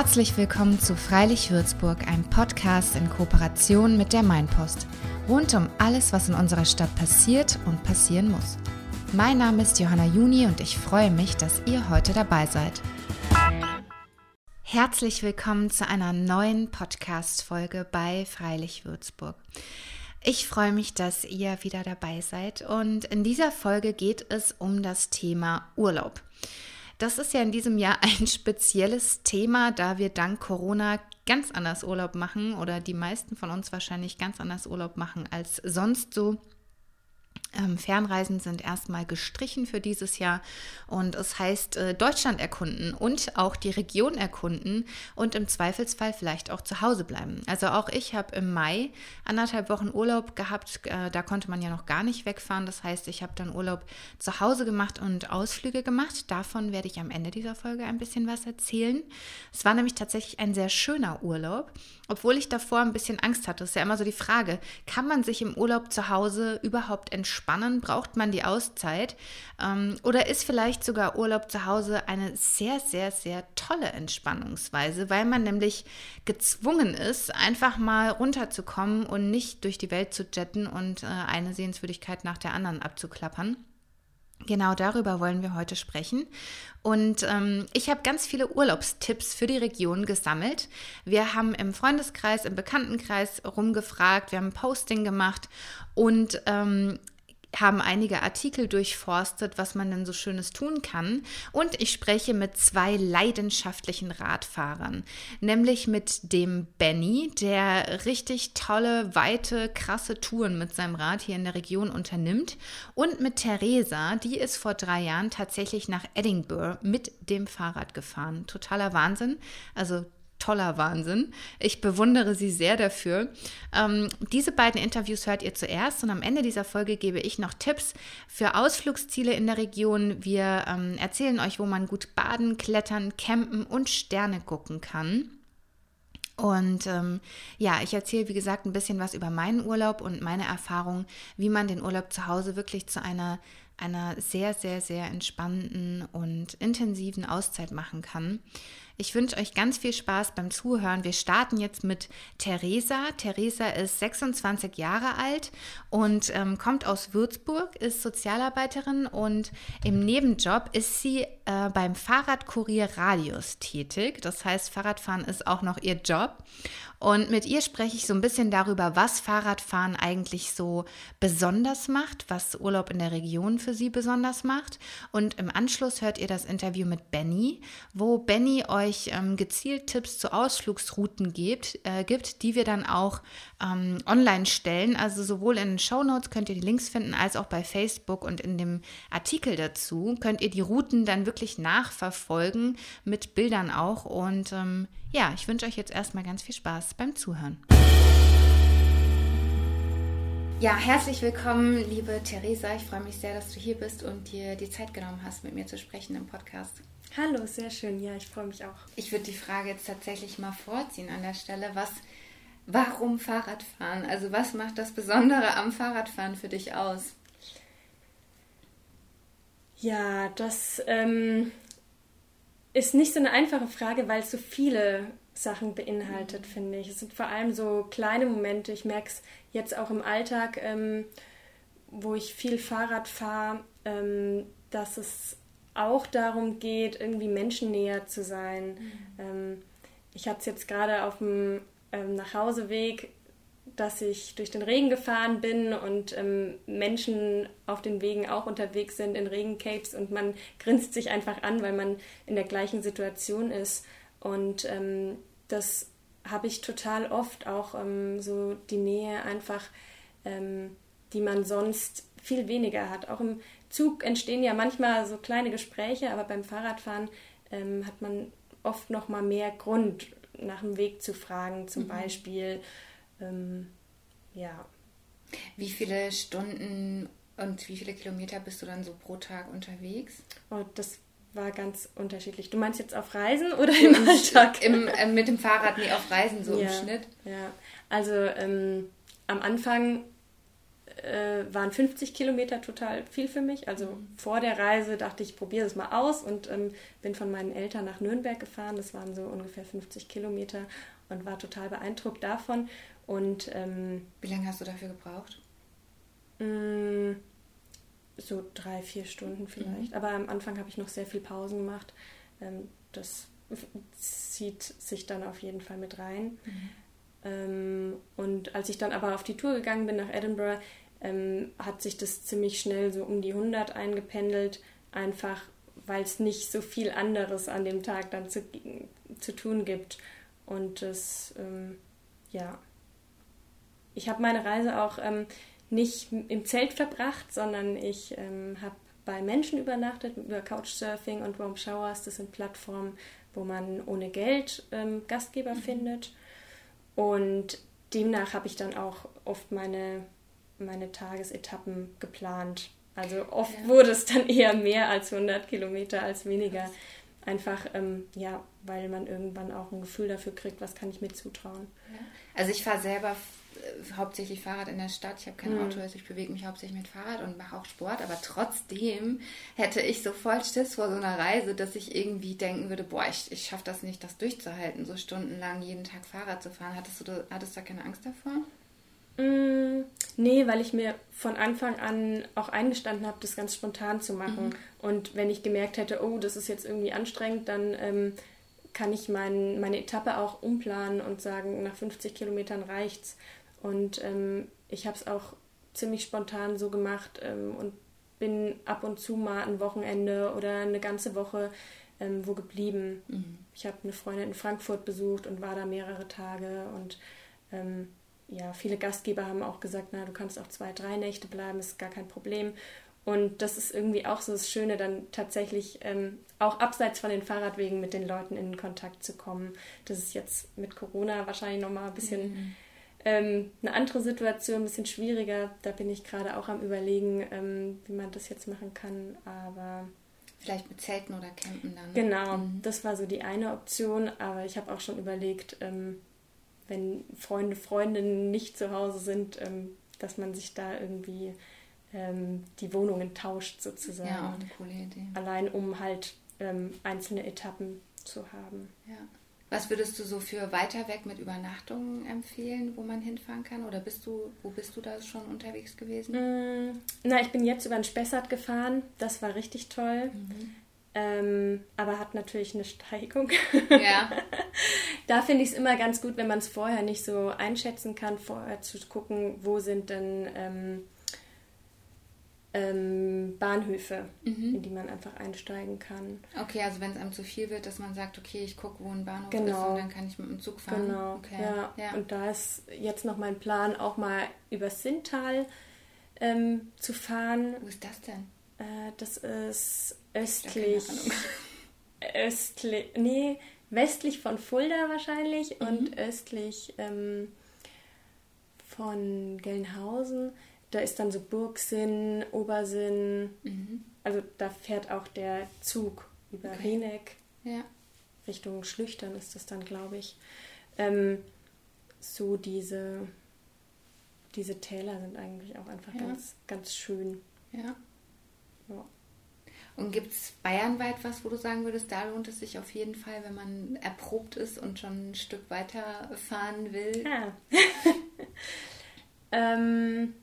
Herzlich willkommen zu Freilich Würzburg, einem Podcast in Kooperation mit der Mainpost. Rund um alles, was in unserer Stadt passiert und passieren muss. Mein Name ist Johanna Juni und ich freue mich, dass ihr heute dabei seid. Herzlich willkommen zu einer neuen Podcast-Folge bei Freilich Würzburg. Ich freue mich, dass ihr wieder dabei seid und in dieser Folge geht es um das Thema Urlaub. Das ist ja in diesem Jahr ein spezielles Thema, da wir dank Corona ganz anders Urlaub machen oder die meisten von uns wahrscheinlich ganz anders Urlaub machen als sonst so. Ähm, Fernreisen sind erstmal gestrichen für dieses Jahr und es heißt äh, Deutschland erkunden und auch die Region erkunden und im Zweifelsfall vielleicht auch zu Hause bleiben. Also auch ich habe im Mai anderthalb Wochen Urlaub gehabt, äh, da konnte man ja noch gar nicht wegfahren. Das heißt, ich habe dann Urlaub zu Hause gemacht und Ausflüge gemacht. Davon werde ich am Ende dieser Folge ein bisschen was erzählen. Es war nämlich tatsächlich ein sehr schöner Urlaub, obwohl ich davor ein bisschen Angst hatte. Das ist ja immer so die Frage, kann man sich im Urlaub zu Hause überhaupt entspannen? Entspannen? Braucht man die Auszeit? Ähm, oder ist vielleicht sogar Urlaub zu Hause eine sehr, sehr, sehr tolle Entspannungsweise, weil man nämlich gezwungen ist, einfach mal runterzukommen und nicht durch die Welt zu jetten und äh, eine Sehenswürdigkeit nach der anderen abzuklappern? Genau darüber wollen wir heute sprechen. Und ähm, ich habe ganz viele Urlaubstipps für die Region gesammelt. Wir haben im Freundeskreis, im Bekanntenkreis rumgefragt, wir haben ein Posting gemacht und ähm, haben einige Artikel durchforstet, was man denn so Schönes tun kann. Und ich spreche mit zwei leidenschaftlichen Radfahrern, nämlich mit dem Benny, der richtig tolle, weite, krasse Touren mit seinem Rad hier in der Region unternimmt, und mit Theresa, die ist vor drei Jahren tatsächlich nach Edinburgh mit dem Fahrrad gefahren. Totaler Wahnsinn. Also toller Wahnsinn. Ich bewundere sie sehr dafür. Ähm, diese beiden Interviews hört ihr zuerst und am Ende dieser Folge gebe ich noch Tipps für Ausflugsziele in der Region. Wir ähm, erzählen euch, wo man gut baden, klettern, campen und Sterne gucken kann. Und ähm, ja, ich erzähle, wie gesagt, ein bisschen was über meinen Urlaub und meine Erfahrung, wie man den Urlaub zu Hause wirklich zu einer, einer sehr, sehr, sehr entspannten und intensiven Auszeit machen kann. Ich wünsche euch ganz viel Spaß beim Zuhören. Wir starten jetzt mit Theresa. Theresa ist 26 Jahre alt und ähm, kommt aus Würzburg, ist Sozialarbeiterin und im Nebenjob ist sie äh, beim Fahrradkurier Radius tätig. Das heißt, Fahrradfahren ist auch noch ihr Job. Und mit ihr spreche ich so ein bisschen darüber, was Fahrradfahren eigentlich so besonders macht, was Urlaub in der Region für sie besonders macht. Und im Anschluss hört ihr das Interview mit Benny, wo Benny euch ähm, gezielt Tipps zu Ausflugsrouten gibt, äh, gibt, die wir dann auch ähm, online stellen. Also sowohl in den Show Notes könnt ihr die Links finden, als auch bei Facebook und in dem Artikel dazu könnt ihr die Routen dann wirklich nachverfolgen, mit Bildern auch. Und ähm, ja, ich wünsche euch jetzt erstmal ganz viel Spaß beim Zuhören. Ja, herzlich willkommen, liebe Theresa. Ich freue mich sehr, dass du hier bist und dir die Zeit genommen hast, mit mir zu sprechen im Podcast. Hallo, sehr schön. Ja, ich freue mich auch. Ich würde die Frage jetzt tatsächlich mal vorziehen an der Stelle. Was, warum Fahrradfahren? Also was macht das Besondere am Fahrradfahren für dich aus? Ja, das ähm, ist nicht so eine einfache Frage, weil es so viele Sachen beinhaltet, mhm. finde ich. Es sind vor allem so kleine Momente. Ich merke es jetzt auch im Alltag, ähm, wo ich viel Fahrrad fahre, ähm, dass es auch darum geht, irgendwie menschennäher zu sein. Mhm. Ähm, ich hatte es jetzt gerade auf dem ähm, Nachhauseweg dass ich durch den Regen gefahren bin und ähm, Menschen auf den Wegen auch unterwegs sind in Regencapes und man grinst sich einfach an, weil man in der gleichen Situation ist. Und ähm, das habe ich total oft auch ähm, so die Nähe einfach, ähm, die man sonst viel weniger hat. Auch im Zug entstehen ja manchmal so kleine Gespräche, aber beim Fahrradfahren ähm, hat man oft noch mal mehr Grund, nach dem Weg zu fragen, zum mhm. Beispiel ähm, ja. Wie viele Stunden und wie viele Kilometer bist du dann so pro Tag unterwegs? Oh, das war ganz unterschiedlich. Du meinst jetzt auf Reisen oder im, Im Alltag? Im, äh, mit dem Fahrrad, nee, auf Reisen so ja, im Schnitt. Ja, also ähm, am Anfang äh, waren 50 Kilometer total viel für mich. Also mhm. vor der Reise dachte ich, probiere es mal aus und ähm, bin von meinen Eltern nach Nürnberg gefahren. Das waren so ungefähr 50 Kilometer und war total beeindruckt davon. Und ähm, wie lange hast du dafür gebraucht? Mh, mm, so drei, vier Stunden vielleicht. Mhm. Aber am Anfang habe ich noch sehr viel Pausen gemacht. Ähm, das zieht sich dann auf jeden Fall mit rein. Mhm. Ähm, und als ich dann aber auf die Tour gegangen bin nach Edinburgh, ähm, hat sich das ziemlich schnell so um die 100 eingependelt, einfach weil es nicht so viel anderes an dem Tag dann zu, zu tun gibt. Und das, ähm, ja, ich habe meine Reise auch ähm, nicht im Zelt verbracht, sondern ich ähm, habe bei Menschen übernachtet über Couchsurfing und Warm Showers. Das sind Plattformen, wo man ohne Geld ähm, Gastgeber mhm. findet. Und demnach habe ich dann auch oft meine, meine Tagesetappen geplant. Also oft ja. wurde es dann eher mehr als 100 Kilometer als weniger. Einfach, ähm, ja, weil man irgendwann auch ein Gefühl dafür kriegt, was kann ich mir zutrauen. Ja. Also ich fahre selber hauptsächlich Fahrrad in der Stadt. Ich habe kein mhm. Auto, also ich bewege mich hauptsächlich mit Fahrrad und mache auch Sport. Aber trotzdem hätte ich so voll Schiss vor so einer Reise, dass ich irgendwie denken würde, boah, ich, ich schaffe das nicht, das durchzuhalten, so stundenlang jeden Tag Fahrrad zu fahren. Hattest du, hattest du da keine Angst davor? Mm, nee, weil ich mir von Anfang an auch eingestanden habe, das ganz spontan zu machen. Mhm. Und wenn ich gemerkt hätte, oh, das ist jetzt irgendwie anstrengend, dann ähm, kann ich mein, meine Etappe auch umplanen und sagen, nach 50 Kilometern reicht's. Und ähm, ich habe es auch ziemlich spontan so gemacht ähm, und bin ab und zu mal ein Wochenende oder eine ganze Woche ähm, wo geblieben. Mhm. Ich habe eine Freundin in Frankfurt besucht und war da mehrere Tage und ähm, ja, viele Gastgeber haben auch gesagt, na, du kannst auch zwei, drei Nächte bleiben, ist gar kein Problem. Und das ist irgendwie auch so das Schöne, dann tatsächlich ähm, auch abseits von den Fahrradwegen mit den Leuten in Kontakt zu kommen. Das ist jetzt mit Corona wahrscheinlich nochmal ein bisschen mhm. Ähm, eine andere Situation, ein bisschen schwieriger. Da bin ich gerade auch am Überlegen, ähm, wie man das jetzt machen kann. Aber Vielleicht mit Zelten oder Campen dann. Genau, mhm. das war so die eine Option, aber ich habe auch schon überlegt, ähm, wenn Freunde, Freundinnen nicht zu Hause sind, ähm, dass man sich da irgendwie ähm, die Wohnungen tauscht sozusagen. Ja, auch eine coole Idee. Allein um halt ähm, einzelne Etappen zu haben. Ja. Was würdest du so für weiter weg mit Übernachtungen empfehlen, wo man hinfahren kann? Oder bist du, wo bist du da schon unterwegs gewesen? Mm, na, ich bin jetzt über den Spessart gefahren. Das war richtig toll. Mhm. Ähm, aber hat natürlich eine Steigung. Ja. da finde ich es immer ganz gut, wenn man es vorher nicht so einschätzen kann, vorher zu gucken, wo sind denn ähm, ähm, Bahnhöfe, mhm. in die man einfach einsteigen kann. Okay, also wenn es einem zu viel wird, dass man sagt, okay, ich gucke, wo ein Bahnhof genau. ist und dann kann ich mit dem Zug fahren. Genau, okay. ja. ja. Und da ist jetzt noch mein Plan, auch mal über Sintal ähm, zu fahren. Wo ist das denn? Äh, das ist östlich. östlich, nee, westlich von Fulda wahrscheinlich mhm. und östlich ähm, von Gelnhausen da ist dann so Burgsinn, Obersinn. Mhm. Also da fährt auch der Zug über okay. Rieneck. Ja. Richtung Schlüchtern ist das dann, glaube ich. Ähm, so diese, diese Täler sind eigentlich auch einfach ja. ganz, ganz schön. Ja. ja. Und gibt es bayernweit was, wo du sagen würdest, da lohnt es sich auf jeden Fall, wenn man erprobt ist und schon ein Stück weiter fahren will? Ja. ähm,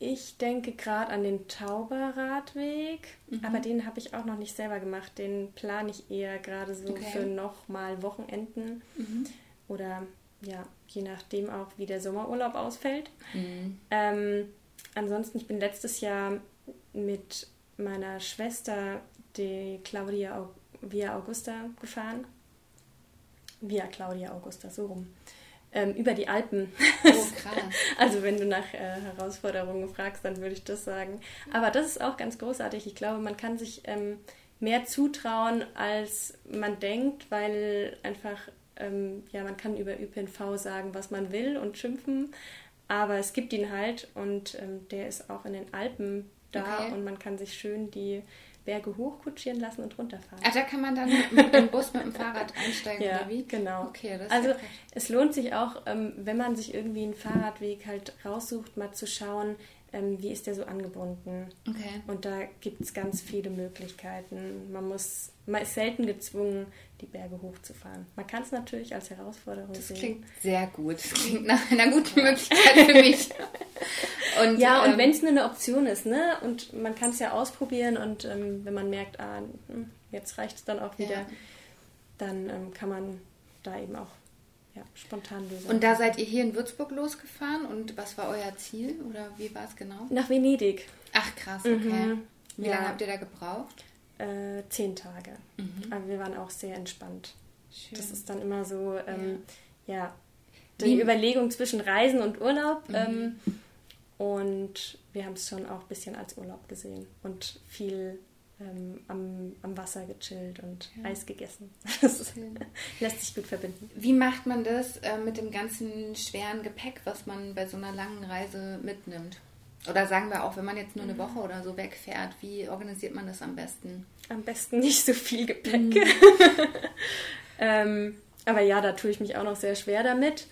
ich denke gerade an den Tauberradweg, mhm. aber den habe ich auch noch nicht selber gemacht. Den plane ich eher gerade so okay. für nochmal Wochenenden mhm. oder ja, je nachdem auch, wie der Sommerurlaub ausfällt. Mhm. Ähm, ansonsten, ich bin letztes Jahr mit meiner Schwester, die Claudia Via Augusta, gefahren. Via Claudia Augusta, so rum ähm, über die Alpen. Oh, krass. also wenn du nach äh, Herausforderungen fragst, dann würde ich das sagen. Aber das ist auch ganz großartig. Ich glaube, man kann sich ähm, mehr zutrauen, als man denkt, weil einfach, ähm, ja, man kann über ÖPNV sagen, was man will und schimpfen. Aber es gibt ihn halt und ähm, der ist auch in den Alpen da okay. und man kann sich schön die Berge hochkutschieren lassen und runterfahren. Ah, da kann man dann mit dem Bus mit dem Fahrrad einsteigen ja, oder wie? Genau. Okay, also es lohnt sich auch, ähm, wenn man sich irgendwie einen Fahrradweg halt raussucht, mal zu schauen, ähm, wie ist der so angebunden. Okay. Und da gibt es ganz viele Möglichkeiten. Man muss, man ist selten gezwungen, die Berge hochzufahren. Man kann es natürlich als Herausforderung das sehen. Das klingt sehr gut. Das klingt nach einer guten Möglichkeit für mich. Und, ja, ähm, und wenn es nur eine Option ist, ne? Und man kann es ja ausprobieren und ähm, wenn man merkt, ah, hm, jetzt reicht es dann auch wieder, ja. dann ähm, kann man da eben auch ja, spontan lösen. Und da seid ihr hier in Würzburg losgefahren und was war euer Ziel oder wie war es genau? Nach Venedig. Ach krass, okay. Mhm. Wie ja. lange habt ihr da gebraucht? Äh, zehn Tage. Mhm. Aber wir waren auch sehr entspannt. Schön. Das ist dann immer so, ähm, ja. ja. die wie? Überlegung zwischen Reisen und Urlaub. Mhm. Ähm, und wir haben es schon auch ein bisschen als Urlaub gesehen und viel ähm, am, am Wasser gechillt und ja. Eis gegessen. Das lässt sich gut verbinden. Wie macht man das äh, mit dem ganzen schweren Gepäck, was man bei so einer langen Reise mitnimmt? Oder sagen wir auch, wenn man jetzt nur eine Woche oder so wegfährt, wie organisiert man das am besten? Am besten nicht so viel Gepäck. Mhm. ähm, aber ja, da tue ich mich auch noch sehr schwer damit.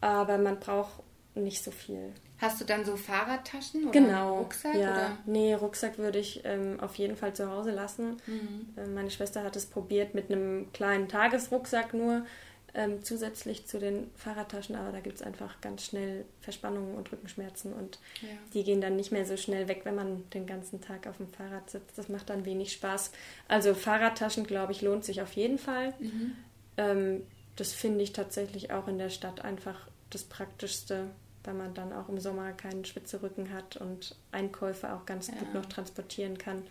Aber man braucht nicht so viel. Hast du dann so Fahrradtaschen oder genau, Rucksack? Ja. Oder? Nee, Rucksack würde ich ähm, auf jeden Fall zu Hause lassen. Mhm. Ähm, meine Schwester hat es probiert mit einem kleinen Tagesrucksack nur ähm, zusätzlich zu den Fahrradtaschen, aber da gibt es einfach ganz schnell Verspannungen und Rückenschmerzen und ja. die gehen dann nicht mehr so schnell weg, wenn man den ganzen Tag auf dem Fahrrad sitzt. Das macht dann wenig Spaß. Also Fahrradtaschen, glaube ich, lohnt sich auf jeden Fall. Mhm. Ähm, das finde ich tatsächlich auch in der Stadt einfach das Praktischste weil man dann auch im Sommer keinen Schwitzerücken hat und Einkäufe auch ganz ja. gut noch transportieren kann.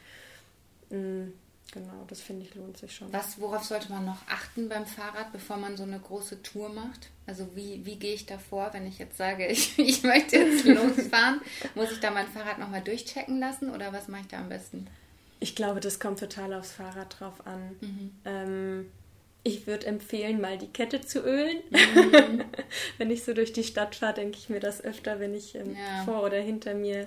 Mhm, genau, das finde ich lohnt sich schon. Was, worauf sollte man noch achten beim Fahrrad, bevor man so eine große Tour macht? Also wie, wie gehe ich da vor, wenn ich jetzt sage, ich, ich möchte jetzt losfahren? Muss ich da mein Fahrrad nochmal durchchecken lassen oder was mache ich da am besten? Ich glaube, das kommt total aufs Fahrrad drauf an. Mhm. Ähm, ich würde empfehlen, mal die Kette zu ölen. Mhm. wenn ich so durch die Stadt fahre, denke ich mir das öfter, wenn ich ähm, ja. vor oder hinter mir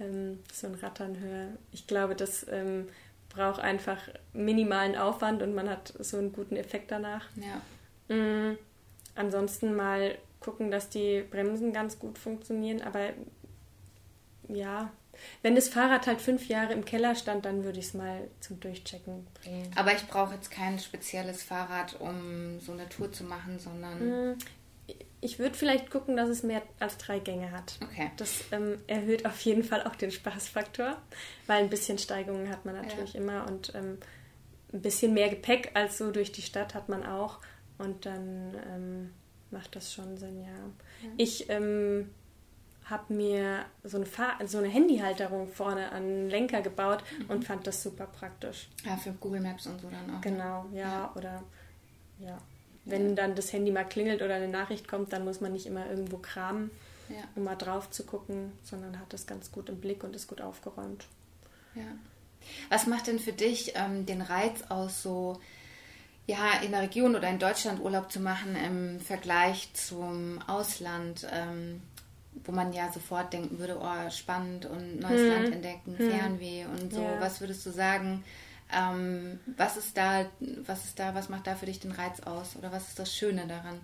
ähm, so ein Rattern höre. Ich glaube, das ähm, braucht einfach minimalen Aufwand und man hat so einen guten Effekt danach. Ja. Mhm. Ansonsten mal gucken, dass die Bremsen ganz gut funktionieren, aber ja, wenn das Fahrrad halt fünf Jahre im Keller stand, dann würde ich es mal zum Durchchecken bringen. Aber ich brauche jetzt kein spezielles Fahrrad, um so eine Tour zu machen, sondern. Mm, ich würde vielleicht gucken, dass es mehr als drei Gänge hat. Okay. Das ähm, erhöht auf jeden Fall auch den Spaßfaktor, weil ein bisschen Steigungen hat man natürlich ja. immer und ähm, ein bisschen mehr Gepäck als so durch die Stadt hat man auch. Und dann ähm, macht das schon Sinn, ja. ja. Ich ähm, habe mir so eine, Fahr so eine Handyhalterung vorne an den Lenker gebaut mhm. und fand das super praktisch. Ja, für Google Maps und so dann auch. Genau, ja, ja. oder ja. Wenn ja. dann das Handy mal klingelt oder eine Nachricht kommt, dann muss man nicht immer irgendwo kramen, ja. um mal drauf zu gucken, sondern hat das ganz gut im Blick und ist gut aufgeräumt. Ja. Was macht denn für dich ähm, den Reiz aus, so ja, in der Region oder in Deutschland Urlaub zu machen im Vergleich zum Ausland? Ähm, wo man ja sofort denken würde, oh, spannend und neues hm. Land entdecken, hm. Fernweh und so. Ja. Was würdest du sagen? Ähm, was ist da, was ist da, was macht da für dich den Reiz aus? Oder was ist das Schöne daran?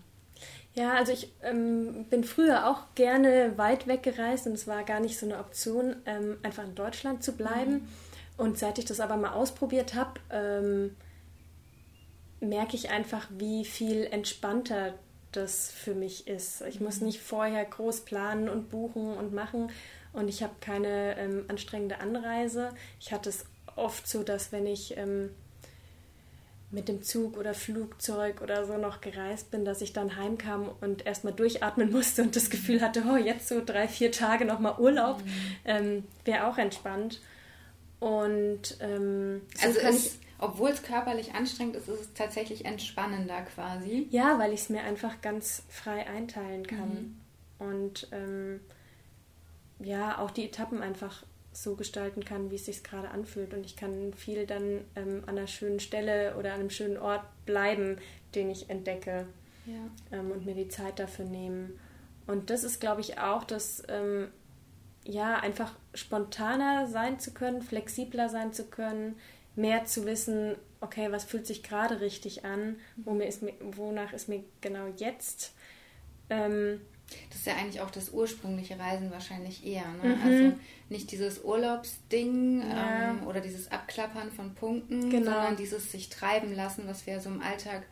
Ja, also ich ähm, bin früher auch gerne weit weg gereist und es war gar nicht so eine Option, ähm, einfach in Deutschland zu bleiben. Mhm. Und seit ich das aber mal ausprobiert habe, ähm, merke ich einfach, wie viel entspannter das für mich ist. Ich muss mhm. nicht vorher groß planen und buchen und machen und ich habe keine ähm, anstrengende Anreise. Ich hatte es oft so, dass wenn ich ähm, mit dem Zug oder Flugzeug oder so noch gereist bin, dass ich dann heimkam und erstmal durchatmen musste und das Gefühl hatte, oh, jetzt so drei, vier Tage nochmal Urlaub, mhm. ähm, wäre auch entspannt. Und ähm, so also kann ich obwohl es körperlich anstrengend ist, ist es tatsächlich entspannender quasi. Ja, weil ich es mir einfach ganz frei einteilen kann. Mhm. Und ähm, ja, auch die Etappen einfach so gestalten kann, wie es sich gerade anfühlt. Und ich kann viel dann ähm, an einer schönen Stelle oder an einem schönen Ort bleiben, den ich entdecke. Ja. Ähm, und mir die Zeit dafür nehmen. Und das ist, glaube ich, auch das, ähm, ja, einfach spontaner sein zu können, flexibler sein zu können, mehr zu wissen, okay, was fühlt sich gerade richtig an, wo mir ist mir, wonach ist mir genau jetzt. Ähm, das ist ja eigentlich auch das ursprüngliche Reisen wahrscheinlich eher. Ne? Mhm. Also nicht dieses Urlaubsding ja. ähm, oder dieses Abklappern von Punkten, genau. sondern dieses sich treiben lassen, was wir so im Alltag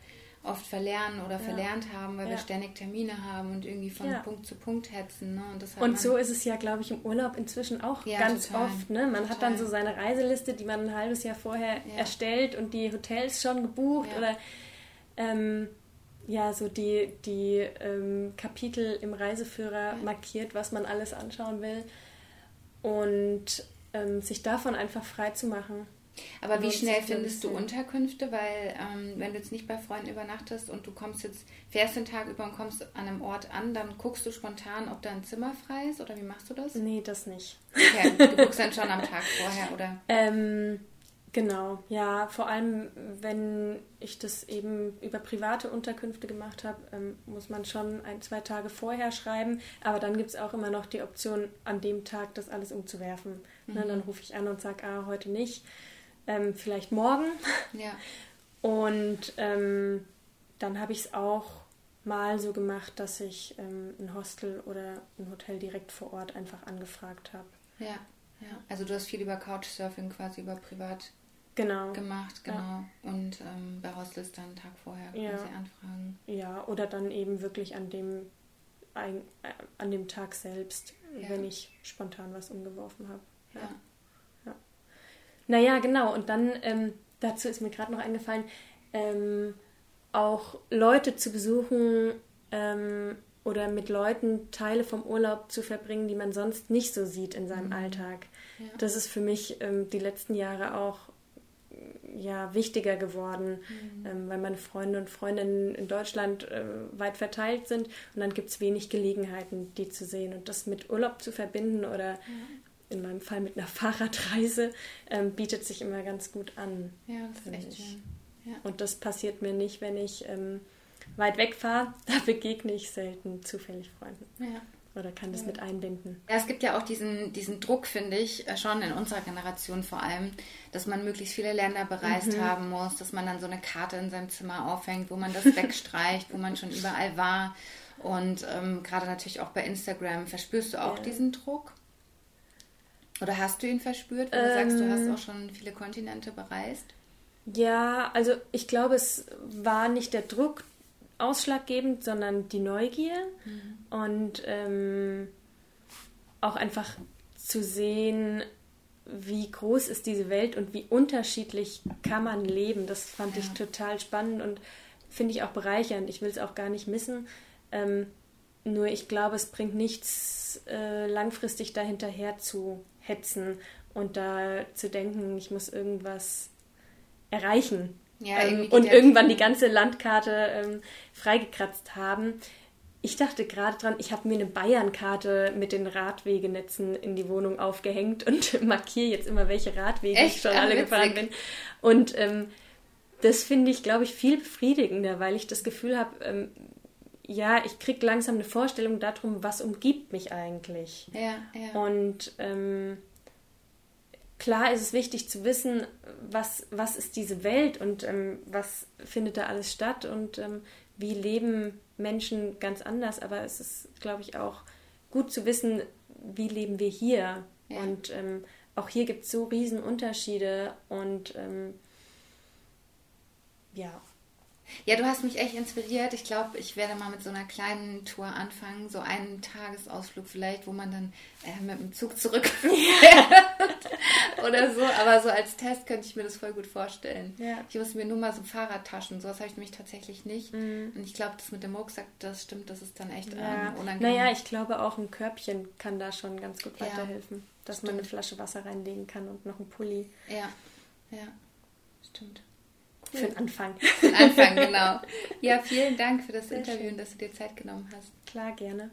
oft verlernen oder ja. verlernt haben, weil ja. wir ständig Termine haben und irgendwie von ja. Punkt zu Punkt hetzen. Ne? Und, und so ist es ja, glaube ich, im Urlaub inzwischen auch ganz total. oft. Ne? Man total. hat dann so seine Reiseliste, die man ein halbes Jahr vorher erstellt und die Hotels schon gebucht oder ähm, ja, so die, die ähm, Kapitel im Reiseführer markiert, was man alles anschauen will und ähm, sich davon einfach frei zu machen. Aber wie schnell findest du Unterkünfte? Weil ähm, wenn du jetzt nicht bei Freunden übernachtest und du kommst jetzt, fährst den Tag über und kommst an einem Ort an, dann guckst du spontan, ob da ein Zimmer frei ist oder wie machst du das? Nee, das nicht. Okay, du guckst dann schon am Tag vorher, oder? Ähm, genau, ja, vor allem wenn ich das eben über private Unterkünfte gemacht habe, ähm, muss man schon ein, zwei Tage vorher schreiben. Aber dann gibt es auch immer noch die Option, an dem Tag das alles umzuwerfen. Mhm. Na, dann rufe ich an und sage, ah, heute nicht ähm, vielleicht morgen. Ja. Und ähm, dann habe ich es auch mal so gemacht, dass ich ähm, ein Hostel oder ein Hotel direkt vor Ort einfach angefragt habe. Ja, ja. Also du hast viel über Couchsurfing quasi über privat genau. gemacht, genau. Ja. Und ähm, bei Hostels dann einen Tag vorher quasi ja. anfragen. Ja, oder dann eben wirklich an dem äh, an dem Tag selbst, ja. wenn ich spontan was umgeworfen habe. Ja. Naja, genau. Und dann, ähm, dazu ist mir gerade noch eingefallen, ähm, auch Leute zu besuchen ähm, oder mit Leuten Teile vom Urlaub zu verbringen, die man sonst nicht so sieht in seinem mhm. Alltag. Ja. Das ist für mich ähm, die letzten Jahre auch ja, wichtiger geworden, mhm. ähm, weil meine Freunde und Freundinnen in Deutschland äh, weit verteilt sind und dann gibt es wenig Gelegenheiten, die zu sehen. Und das mit Urlaub zu verbinden oder in meinem Fall mit einer Fahrradreise, ähm, bietet sich immer ganz gut an. Ja, das ist echt schön. Ja. Und das passiert mir nicht, wenn ich ähm, weit weg fahre. Da begegne ich selten zufällig Freunden. Ja. Oder kann das ja. mit einbinden. Ja, es gibt ja auch diesen, diesen Druck, finde ich, äh, schon in unserer Generation vor allem, dass man möglichst viele Länder bereist mhm. haben muss, dass man dann so eine Karte in seinem Zimmer aufhängt, wo man das wegstreicht, wo man schon überall war. Und ähm, gerade natürlich auch bei Instagram verspürst du auch ja. diesen Druck? Oder hast du ihn verspürt, wenn du ähm, sagst, du hast ähm. auch schon viele Kontinente bereist? Ja, also ich glaube, es war nicht der Druck ausschlaggebend, sondern die Neugier mhm. und ähm, auch einfach zu sehen, wie groß ist diese Welt und wie unterschiedlich kann man leben. Das fand ja. ich total spannend und finde ich auch bereichernd. Ich will es auch gar nicht missen. Ähm, nur ich glaube, es bringt nichts, äh, langfristig dahinterher zu hetzen und da zu denken, ich muss irgendwas erreichen. Ja, ähm, und irgendwann die ganze Landkarte ähm, freigekratzt haben. Ich dachte gerade dran, ich habe mir eine Bayernkarte mit den Radwegenetzen in die Wohnung aufgehängt und markiere jetzt immer, welche Radwege Echt? ich schon alle witzig. gefahren bin. Und ähm, das finde ich, glaube ich, viel befriedigender, weil ich das Gefühl habe, ähm, ja, ich kriege langsam eine Vorstellung darum, was umgibt mich eigentlich. Ja, ja. Und ähm, klar ist es wichtig zu wissen, was, was ist diese Welt und ähm, was findet da alles statt und ähm, wie leben Menschen ganz anders. Aber es ist, glaube ich, auch gut zu wissen, wie leben wir hier. Ja. Und ähm, auch hier gibt es so riesen Unterschiede und ähm, ja, ja, du hast mich echt inspiriert. Ich glaube, ich werde mal mit so einer kleinen Tour anfangen, so einen Tagesausflug vielleicht, wo man dann äh, mit dem Zug zurückfährt oder so. Aber so als Test könnte ich mir das voll gut vorstellen. Ja. Ich muss mir nur mal so Fahrradtaschen, sowas habe ich nämlich tatsächlich nicht. Mhm. Und ich glaube, das mit dem Rucksack, das stimmt, das ist dann echt ja. ähm, unangenehm. Naja, ich glaube auch ein Körbchen kann da schon ganz gut weiterhelfen, dass stimmt. man eine Flasche Wasser reinlegen kann und noch einen Pulli. Ja, ja, stimmt. Für den Anfang. Für den Anfang, genau. Ja, vielen Dank für das Sehr Interview schön. und dass du dir Zeit genommen hast. Klar, gerne.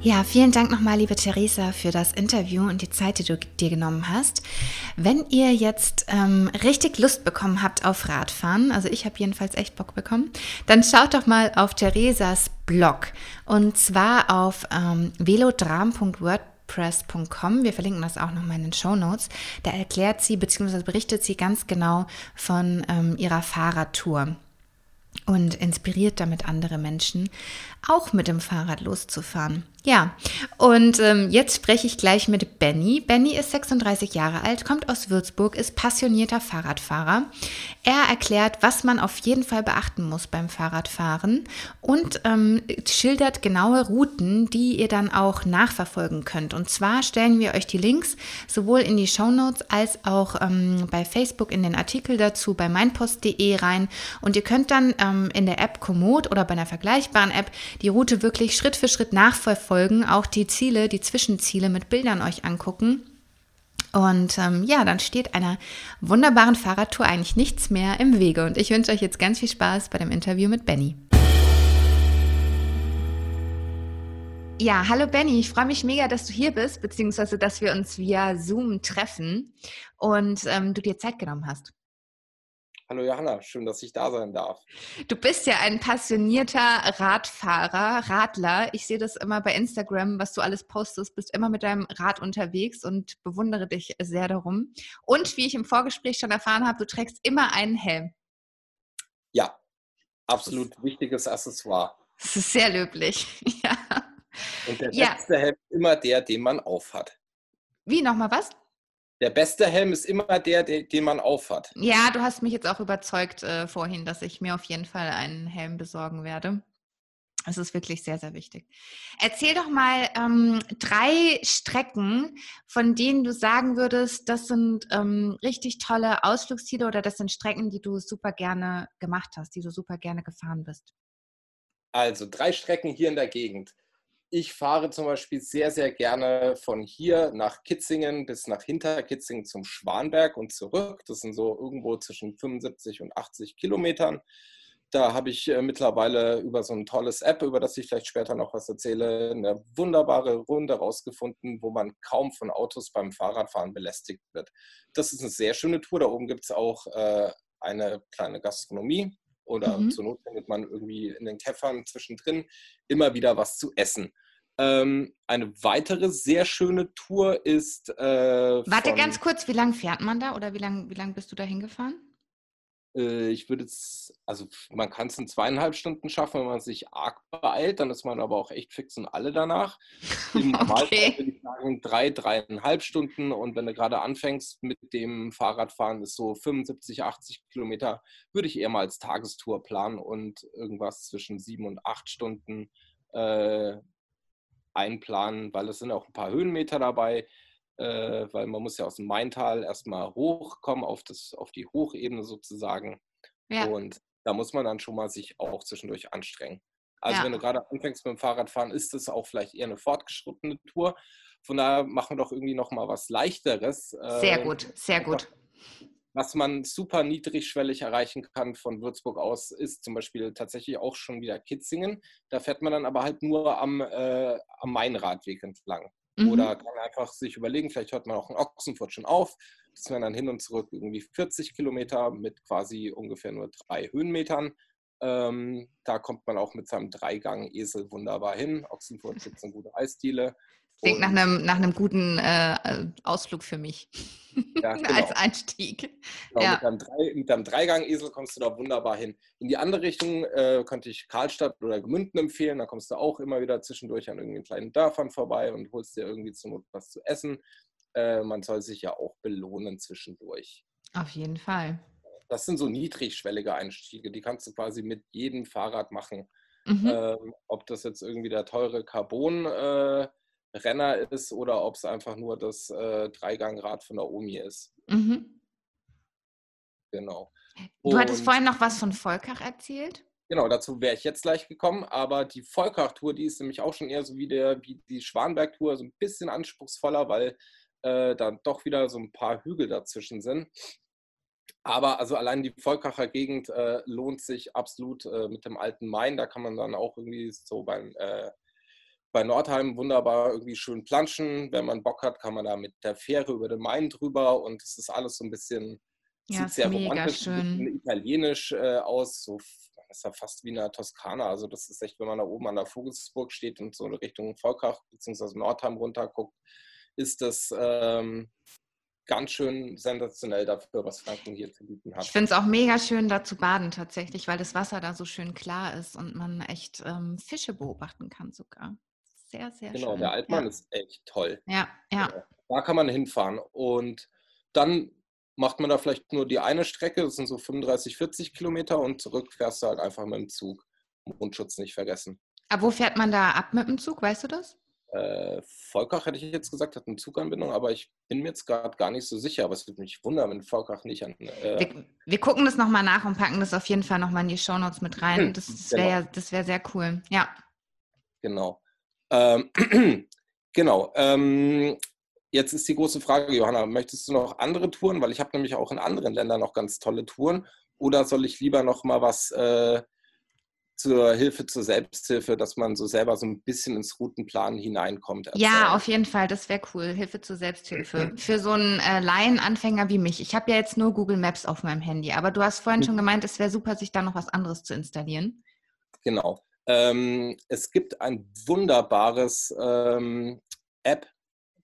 Ja, vielen Dank nochmal, liebe Theresa, für das Interview und die Zeit, die du dir genommen hast. Wenn ihr jetzt ähm, richtig Lust bekommen habt auf Radfahren, also ich habe jedenfalls echt Bock bekommen, dann schaut doch mal auf Theresas Blog und zwar auf ähm, velodram.wordpress.com. Wir verlinken das auch nochmal in den Show Notes. Da erklärt sie bzw. berichtet sie ganz genau von ähm, ihrer Fahrradtour und inspiriert damit andere Menschen, auch mit dem Fahrrad loszufahren. Ja, und ähm, jetzt spreche ich gleich mit Benny. Benny ist 36 Jahre alt, kommt aus Würzburg, ist passionierter Fahrradfahrer. Er erklärt, was man auf jeden Fall beachten muss beim Fahrradfahren und ähm, schildert genaue Routen, die ihr dann auch nachverfolgen könnt. Und zwar stellen wir euch die Links sowohl in die Show Notes als auch ähm, bei Facebook in den Artikel dazu bei meinpost.de rein. Und ihr könnt dann ähm, in der App Komoot oder bei einer vergleichbaren App die Route wirklich Schritt für Schritt nachverfolgen, auch die Ziele, die Zwischenziele mit Bildern euch angucken. Und ähm, ja, dann steht einer wunderbaren Fahrradtour eigentlich nichts mehr im Wege. Und ich wünsche euch jetzt ganz viel Spaß bei dem Interview mit Benny. Ja, hallo Benny, ich freue mich mega, dass du hier bist, beziehungsweise dass wir uns via Zoom treffen und ähm, du dir Zeit genommen hast. Hallo Johanna, schön, dass ich da sein darf. Du bist ja ein passionierter Radfahrer, Radler. Ich sehe das immer bei Instagram, was du alles postest, bist immer mit deinem Rad unterwegs und bewundere dich sehr darum. Und wie ich im Vorgespräch schon erfahren habe, du trägst immer einen Helm. Ja, absolut wichtiges Accessoire. Das ist sehr löblich. ja. Und der ja. beste Helm ist immer der, den man aufhat. Wie nochmal was? Der beste Helm ist immer der, den man aufhat. Ja, du hast mich jetzt auch überzeugt äh, vorhin, dass ich mir auf jeden Fall einen Helm besorgen werde. Es ist wirklich sehr, sehr wichtig. Erzähl doch mal ähm, drei Strecken, von denen du sagen würdest, das sind ähm, richtig tolle Ausflugsziele oder das sind Strecken, die du super gerne gemacht hast, die du super gerne gefahren bist. Also drei Strecken hier in der Gegend. Ich fahre zum Beispiel sehr, sehr gerne von hier nach Kitzingen bis nach Hinterkitzingen zum Schwanberg und zurück. Das sind so irgendwo zwischen 75 und 80 Kilometern. Da habe ich äh, mittlerweile über so ein tolles App, über das ich vielleicht später noch was erzähle, eine wunderbare Runde rausgefunden, wo man kaum von Autos beim Fahrradfahren belästigt wird. Das ist eine sehr schöne Tour. Da oben gibt es auch äh, eine kleine Gastronomie, oder mhm. zur Not findet man irgendwie in den Käffern zwischendrin immer wieder was zu essen. Ähm, eine weitere sehr schöne Tour ist. Äh, Warte ganz kurz, wie lange fährt man da oder wie lange wie lang bist du da hingefahren? Äh, ich würde es, also man kann es in zweieinhalb Stunden schaffen, wenn man sich arg beeilt, dann ist man aber auch echt fix und alle danach. Im okay. würde ich sagen drei, dreieinhalb Stunden und wenn du gerade anfängst mit dem Fahrradfahren, ist so 75, 80 Kilometer, würde ich eher mal als Tagestour planen und irgendwas zwischen sieben und acht Stunden äh, einplanen, weil es sind auch ein paar Höhenmeter dabei äh, weil man muss ja aus dem Maintal erstmal hochkommen auf, das, auf die Hochebene sozusagen. Ja. Und da muss man dann schon mal sich auch zwischendurch anstrengen. Also ja. wenn du gerade anfängst mit dem Fahrradfahren, ist das auch vielleicht eher eine fortgeschrittene Tour. Von daher machen wir doch irgendwie noch mal was Leichteres. Sehr äh, gut, sehr gut. Was man super niedrigschwellig erreichen kann von Würzburg aus, ist zum Beispiel tatsächlich auch schon wieder Kitzingen. Da fährt man dann aber halt nur am, äh, am Mainradweg entlang. Mhm. Oder kann einfach sich überlegen, vielleicht hört man auch in Ochsenfurt schon auf. Das wären dann hin und zurück irgendwie 40 Kilometer mit quasi ungefähr nur drei Höhenmetern. Ähm, da kommt man auch mit seinem Dreigang-Esel wunderbar hin. Ochsenfurt gibt es eine gute Eisdiele. Klingt nach einem, nach einem guten äh, Ausflug für mich. Ja, genau. Als Einstieg. Genau, ja. mit, deinem Drei, mit deinem Dreigang-Esel kommst du da wunderbar hin. In die andere Richtung äh, könnte ich Karlstadt oder Gemünden empfehlen. Da kommst du auch immer wieder zwischendurch an irgendwelchen kleinen Dörfern vorbei und holst dir irgendwie zur Not was zu essen. Äh, man soll sich ja auch belohnen zwischendurch. Auf jeden Fall. Das sind so niedrigschwellige Einstiege. Die kannst du quasi mit jedem Fahrrad machen. Mhm. Ähm, ob das jetzt irgendwie der teure Carbon äh, Renner ist oder ob es einfach nur das äh, Dreigangrad von der Omi ist. Mhm. Genau. Und, du hattest vorhin noch was von Volkach erzählt? Genau, dazu wäre ich jetzt gleich gekommen, aber die Volkach-Tour, die ist nämlich auch schon eher so wie, der, wie die Schwanberg-Tour, so ein bisschen anspruchsvoller, weil äh, da doch wieder so ein paar Hügel dazwischen sind. Aber also allein die Volkacher Gegend äh, lohnt sich absolut äh, mit dem alten Main. Da kann man dann auch irgendwie so beim, äh, bei Nordheim wunderbar irgendwie schön planschen. Wenn man Bock hat, kann man da mit der Fähre über den Main drüber und es ist alles so ein bisschen, ja, sehr romantisch, schön. italienisch äh, aus, so ist ja fast wie in der Toskana. Also das ist echt, wenn man da oben an der Vogelsburg steht und so in Richtung Volkach bzw. Nordheim runterguckt, ist das ähm, ganz schön sensationell dafür, was Franken hier zu bieten hat. Ich finde es auch mega schön, da zu baden tatsächlich, weil das Wasser da so schön klar ist und man echt ähm, Fische beobachten kann sogar. Sehr, sehr genau, schön. Genau, der Altmann ja. ist echt toll. Ja, ja. Da kann man hinfahren. Und dann macht man da vielleicht nur die eine Strecke, das sind so 35, 40 Kilometer und zurück fährst du halt einfach mit dem Zug. Mundschutz nicht vergessen. Aber wo fährt man da ab mit dem Zug, weißt du das? Äh, Volkach hätte ich jetzt gesagt, hat eine Zuganbindung, aber ich bin mir jetzt gerade gar nicht so sicher. Aber es würde mich wundern, wenn Volkach nicht an. Äh wir, wir, gucken das nochmal nach und packen das auf jeden Fall nochmal in die Shownotes mit rein. Hm, das, das wäre genau. ja, wär sehr cool. Ja. Genau. Ähm, genau. Ähm, jetzt ist die große Frage, Johanna, möchtest du noch andere Touren? Weil ich habe nämlich auch in anderen Ländern noch ganz tolle Touren. Oder soll ich lieber noch mal was äh, zur Hilfe zur Selbsthilfe, dass man so selber so ein bisschen ins Routenplan hineinkommt. Erzählen. Ja, auf jeden Fall, das wäre cool. Hilfe zur Selbsthilfe. Für so einen äh, Laienanfänger wie mich. Ich habe ja jetzt nur Google Maps auf meinem Handy, aber du hast vorhin schon mhm. gemeint, es wäre super, sich da noch was anderes zu installieren. Genau. Ähm, es gibt ein wunderbares ähm, App,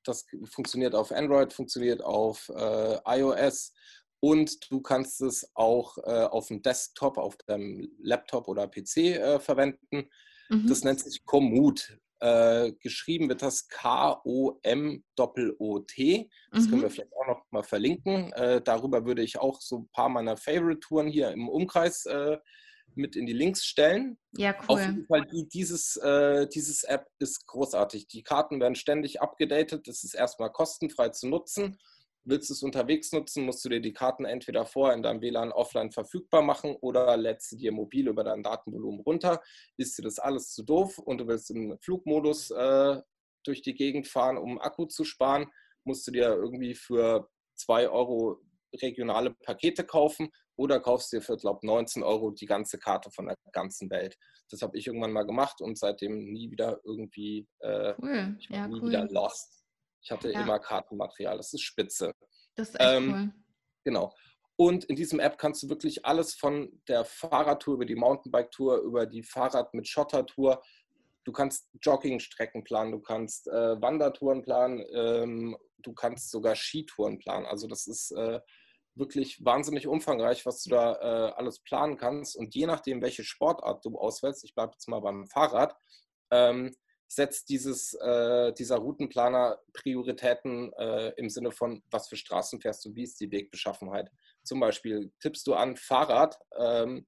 das funktioniert auf Android, funktioniert auf äh, iOS und du kannst es auch äh, auf dem Desktop, auf deinem Laptop oder PC äh, verwenden. Mhm. Das nennt sich Komoot. Äh, geschrieben wird das K-O-M-O-T. Das mhm. können wir vielleicht auch noch mal verlinken. Äh, darüber würde ich auch so ein paar meiner Favorite-Touren hier im Umkreis äh, mit in die Links stellen. Ja, cool. Auf jeden Fall, die, dieses, äh, dieses App ist großartig. Die Karten werden ständig abgedatet. Das ist erstmal kostenfrei zu nutzen. Willst du es unterwegs nutzen, musst du dir die Karten entweder vorher in deinem WLAN offline verfügbar machen oder lädst sie dir mobil über dein Datenvolumen runter. Ist dir das alles zu doof und du willst im Flugmodus äh, durch die Gegend fahren, um Akku zu sparen, musst du dir irgendwie für 2 Euro regionale Pakete kaufen oder kaufst dir für, glaube 19 Euro die ganze Karte von der ganzen Welt. Das habe ich irgendwann mal gemacht und seitdem nie wieder irgendwie, äh, cool. ich war ja, nie cool. wieder lost. Ich hatte ja. immer Kartenmaterial. Das ist spitze. Das ist echt ähm, cool. Genau. Und in diesem App kannst du wirklich alles von der Fahrradtour über die Mountainbike-Tour, über die Fahrrad mit Schottertour, du kannst Joggingstrecken planen, du kannst äh, Wandertouren planen, ähm, du kannst sogar Skitouren planen. Also das ist äh, wirklich wahnsinnig umfangreich, was du da äh, alles planen kannst. Und je nachdem, welche Sportart du auswählst, ich bleibe jetzt mal beim Fahrrad, ähm, setzt dieses, äh, dieser Routenplaner Prioritäten äh, im Sinne von, was für Straßen fährst du, wie ist die Wegbeschaffenheit. Zum Beispiel tippst du an Fahrrad, ähm,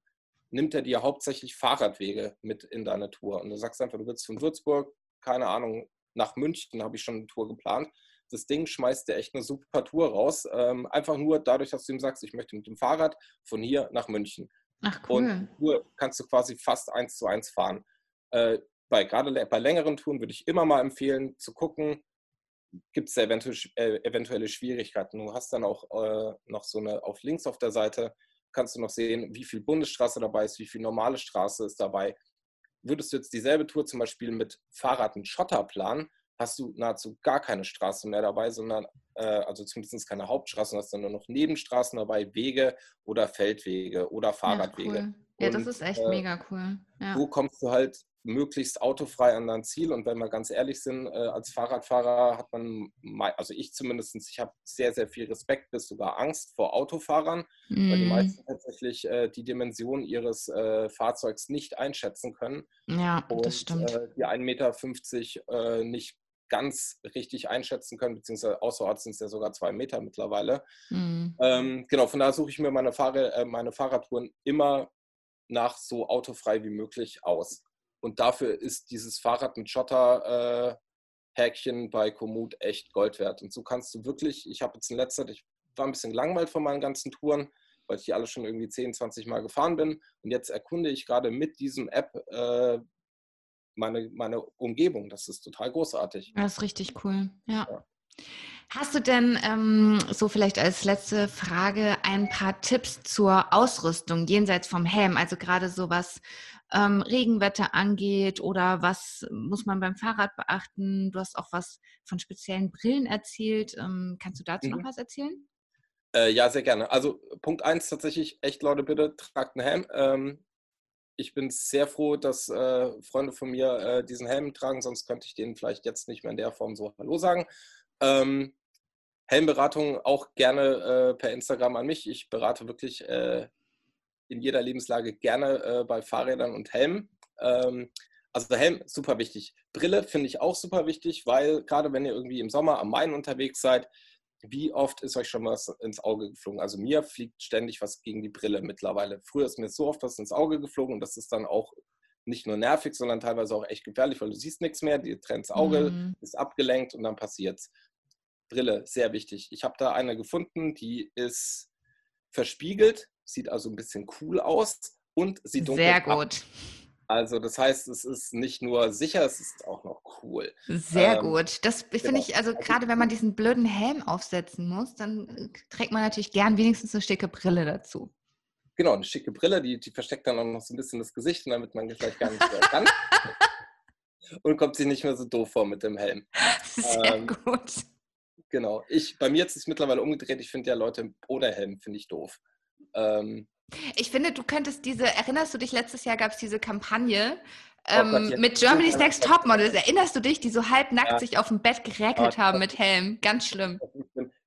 nimmt er dir hauptsächlich Fahrradwege mit in deine Tour. Und du sagst einfach, du willst von Würzburg, keine Ahnung, nach München habe ich schon eine Tour geplant. Das Ding schmeißt dir echt eine super Tour raus. Ähm, einfach nur dadurch, dass du ihm sagst, ich möchte mit dem Fahrrad von hier nach München. Ach cool. Und Tour kannst du quasi fast eins zu eins fahren. Äh, bei gerade bei längeren Touren würde ich immer mal empfehlen zu gucken, gibt es eventuell, äh, eventuelle Schwierigkeiten. Du hast dann auch äh, noch so eine auf links auf der Seite kannst du noch sehen, wie viel Bundesstraße dabei ist, wie viel normale Straße ist dabei. Würdest du jetzt dieselbe Tour zum Beispiel mit Fahrrad und Schotter planen, hast du nahezu gar keine Straße mehr dabei, sondern äh, also zumindest keine Hauptstraßen, hast du nur noch Nebenstraßen dabei, Wege oder Feldwege oder Fahrradwege. Ja, cool. ja das ist echt äh, mega cool. Ja. So kommst du halt möglichst autofrei an dein Ziel. Und wenn wir ganz ehrlich sind, äh, als Fahrradfahrer hat man, also ich zumindest, ich habe sehr, sehr viel Respekt bis sogar Angst vor Autofahrern, mm. weil die mhm. meisten tatsächlich äh, die Dimension ihres äh, Fahrzeugs nicht einschätzen können. Ja, und, das stimmt. Äh, die 1,50 Meter äh, nicht ganz richtig einschätzen können, beziehungsweise außerorts sind es ja sogar zwei Meter mittlerweile. Mm. Ähm, genau, von daher suche ich mir meine, Fahr äh, meine Fahrradtouren immer nach so autofrei wie möglich aus. Und dafür ist dieses Fahrrad mit Schotter-Häkchen äh, bei Komoot echt Gold wert. Und so kannst du wirklich, ich habe jetzt in letzter Zeit, ich war ein bisschen langweilt von meinen ganzen Touren, weil ich die alle schon irgendwie 10, 20 Mal gefahren bin. Und jetzt erkunde ich gerade mit diesem App äh, meine, meine Umgebung. Das ist total großartig. Das ist richtig cool, ja. ja. Hast du denn ähm, so vielleicht als letzte Frage ein paar Tipps zur Ausrüstung jenseits vom Helm? Also gerade sowas ähm, Regenwetter angeht oder was muss man beim Fahrrad beachten? Du hast auch was von speziellen Brillen erzählt. Ähm, kannst du dazu mhm. noch was erzählen? Äh, ja, sehr gerne. Also Punkt 1 tatsächlich, echt Leute, bitte tragt einen Helm. Ich bin sehr froh, dass äh, Freunde von mir äh, diesen Helm tragen, sonst könnte ich denen vielleicht jetzt nicht mehr in der Form so Hallo sagen. Ähm, Helmberatung auch gerne äh, per Instagram an mich. Ich berate wirklich äh, in jeder Lebenslage gerne äh, bei Fahrrädern und Helmen. Ähm, also Helm super wichtig. Brille finde ich auch super wichtig, weil gerade wenn ihr irgendwie im Sommer am Main unterwegs seid, wie oft ist euch schon was ins Auge geflogen? Also mir fliegt ständig was gegen die Brille mittlerweile. Früher ist mir so oft was ins Auge geflogen und das ist dann auch nicht nur nervig, sondern teilweise auch echt gefährlich, weil du siehst nichts mehr, die trennt das Auge, mhm. ist abgelenkt und dann passiert's. Brille, sehr wichtig. Ich habe da eine gefunden, die ist verspiegelt, sieht also ein bisschen cool aus und sieht dunkel Sehr gut. Ab. Also das heißt, es ist nicht nur sicher, es ist auch noch cool. Sehr ähm, gut. Das finde genau. ich, also, also gerade wenn man diesen blöden Helm aufsetzen muss, dann äh, trägt man natürlich gern wenigstens eine schicke Brille dazu. Genau, eine schicke Brille, die, die versteckt dann auch noch so ein bisschen das Gesicht, damit man vielleicht gar nicht so erkannt. und kommt sich nicht mehr so doof vor mit dem Helm. Sehr ähm, gut. Genau. Ich, bei mir hat es mittlerweile umgedreht. Ich finde ja Leute ohne Helm, finde ich doof. Ähm, ich finde, du könntest diese, erinnerst du dich, letztes Jahr gab es diese Kampagne oh ähm, Gott, ja. mit Germany's Next Topmodels. Erinnerst du dich, die so halbnackt ja. sich auf dem Bett geräkelt oh, haben mit Helm? Ganz schlimm.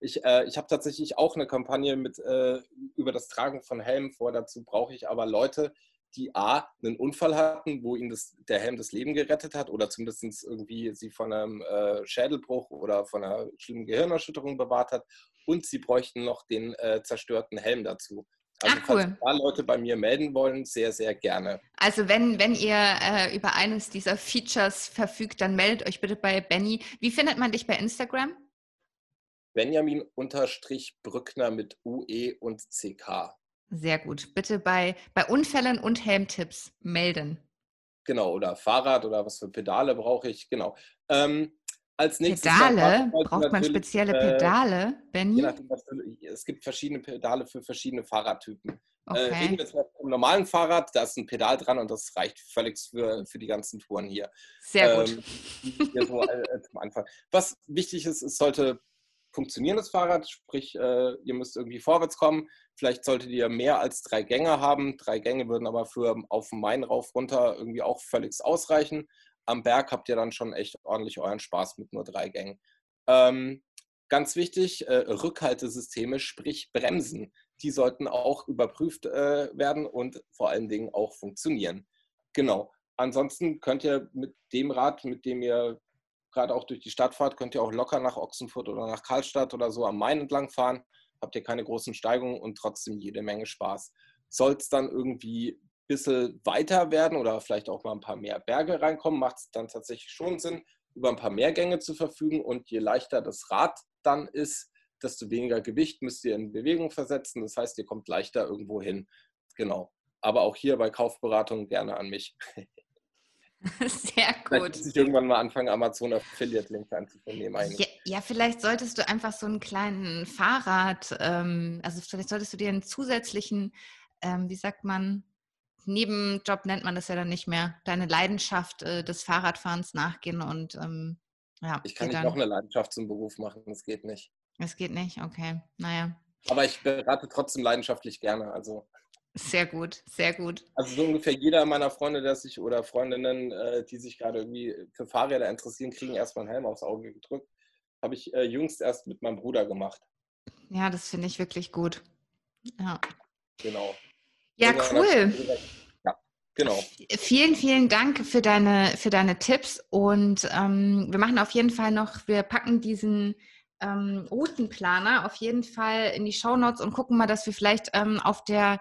Ich, äh, ich habe tatsächlich auch eine Kampagne mit, äh, über das Tragen von Helmen vor. Dazu brauche ich aber Leute, die A, einen Unfall hatten, wo ihnen das, der Helm das Leben gerettet hat oder zumindest irgendwie sie von einem äh, Schädelbruch oder von einer schlimmen Gehirnerschütterung bewahrt hat und sie bräuchten noch den äh, zerstörten Helm dazu. Also Ach, cool. falls ein Leute bei mir melden wollen, sehr, sehr gerne. Also wenn, wenn ihr äh, über eines dieser Features verfügt, dann meldet euch bitte bei Benny. Wie findet man dich bei Instagram? Benjamin-Brückner mit UE und CK. Sehr gut. Bitte bei, bei Unfällen und Helmtipps melden. Genau, oder Fahrrad oder was für Pedale brauche ich. Genau. Ähm, als nächstes Pedale? Braucht man spezielle äh, Pedale, Benny? es gibt verschiedene Pedale für verschiedene Fahrradtypen. Äh, okay. Äh, reden wir jetzt mal vom normalen Fahrrad, da ist ein Pedal dran und das reicht völlig für, für die ganzen Touren hier. Sehr gut. Ähm, so, äh, zum Anfang. Was wichtig ist, es sollte funktionierendes Fahrrad, sprich, äh, ihr müsst irgendwie vorwärts kommen. Vielleicht solltet ihr mehr als drei Gänge haben. Drei Gänge würden aber für auf dem Main rauf runter irgendwie auch völlig ausreichen. Am Berg habt ihr dann schon echt ordentlich euren Spaß mit nur drei Gängen. Ähm, ganz wichtig, äh, Rückhaltesysteme, sprich Bremsen, die sollten auch überprüft äh, werden und vor allen Dingen auch funktionieren. Genau. Ansonsten könnt ihr mit dem Rad, mit dem ihr gerade auch durch die Stadt fahrt, könnt ihr auch locker nach Ochsenfurt oder nach Karlstadt oder so am Main entlang fahren. Habt ihr keine großen Steigungen und trotzdem jede Menge Spaß. Soll es dann irgendwie bisschen weiter werden oder vielleicht auch mal ein paar mehr Berge reinkommen, macht es dann tatsächlich schon Sinn, über ein paar mehr Gänge zu verfügen. Und je leichter das Rad dann ist, desto weniger Gewicht müsst ihr in Bewegung versetzen. Das heißt, ihr kommt leichter irgendwo hin. Genau. Aber auch hier bei Kaufberatung gerne an mich. Sehr gut. Vielleicht muss ich irgendwann mal anfangen, Amazon Affiliate Links anzunehmen. Ja, ja, vielleicht solltest du einfach so einen kleinen Fahrrad, ähm, also vielleicht solltest du dir einen zusätzlichen, ähm, wie sagt man, Nebenjob nennt man das ja dann nicht mehr, deine Leidenschaft äh, des Fahrradfahrens nachgehen und ähm, ja. Ich kann nicht noch eine Leidenschaft zum Beruf machen, das geht nicht. Es geht nicht, okay, naja. Aber ich berate trotzdem leidenschaftlich gerne, also. Sehr gut, sehr gut. Also so ungefähr jeder meiner Freunde, der sich oder Freundinnen, äh, die sich gerade irgendwie für Fahrräder interessieren, kriegen erstmal einen Helm aufs Auge gedrückt. Habe ich äh, jüngst erst mit meinem Bruder gemacht. Ja, das finde ich wirklich gut. Ja. Genau. Ja, cool. Genau. Vielen, vielen Dank für deine, für deine Tipps und ähm, wir machen auf jeden Fall noch, wir packen diesen ähm, Routenplaner auf jeden Fall in die Show Notes und gucken mal, dass wir vielleicht ähm, auf der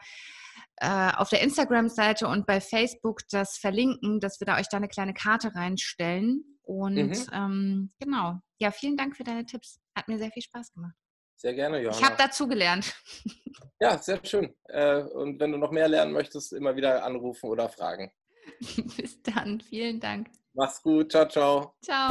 äh, auf der Instagram-Seite und bei Facebook das verlinken, dass wir da euch da eine kleine Karte reinstellen. Und mhm. ähm, genau. Ja, vielen Dank für deine Tipps. Hat mir sehr viel Spaß gemacht. Sehr gerne, Johanna. Ich habe dazu gelernt. Ja, sehr schön. Äh, und wenn du noch mehr lernen möchtest, immer wieder anrufen oder fragen. Bis dann. Vielen Dank. Mach's gut. Ciao, ciao. Ciao.